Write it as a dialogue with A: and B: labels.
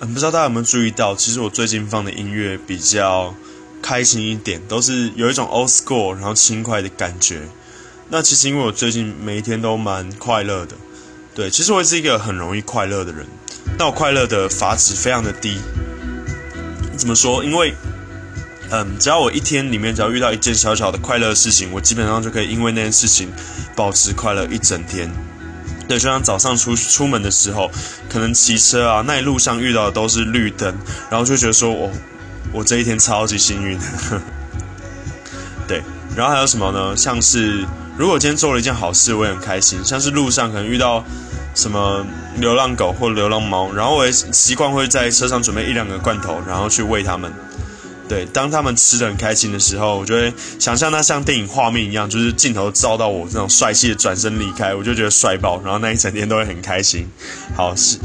A: 嗯，不知道大家有没有注意到，其实我最近放的音乐比较开心一点，都是有一种 old school 然后轻快的感觉。那其实因为我最近每一天都蛮快乐的，对，其实我是一个很容易快乐的人，但我快乐的阀值非常的低。怎么说？因为，嗯，只要我一天里面只要遇到一件小小的快乐事情，我基本上就可以因为那件事情保持快乐一整天。对，就像早上出出门的时候，可能骑车啊，那一路上遇到的都是绿灯，然后就觉得说我我这一天超级幸运。对，然后还有什么呢？像是如果今天做了一件好事，我也很开心。像是路上可能遇到什么流浪狗或流浪猫，然后我也习惯会在车上准备一两个罐头，然后去喂它们。对，当他们吃的很开心的时候，我就会想象那像电影画面一样，就是镜头照到我这种帅气的转身离开，我就觉得帅爆，然后那一整天都会很开心。好，是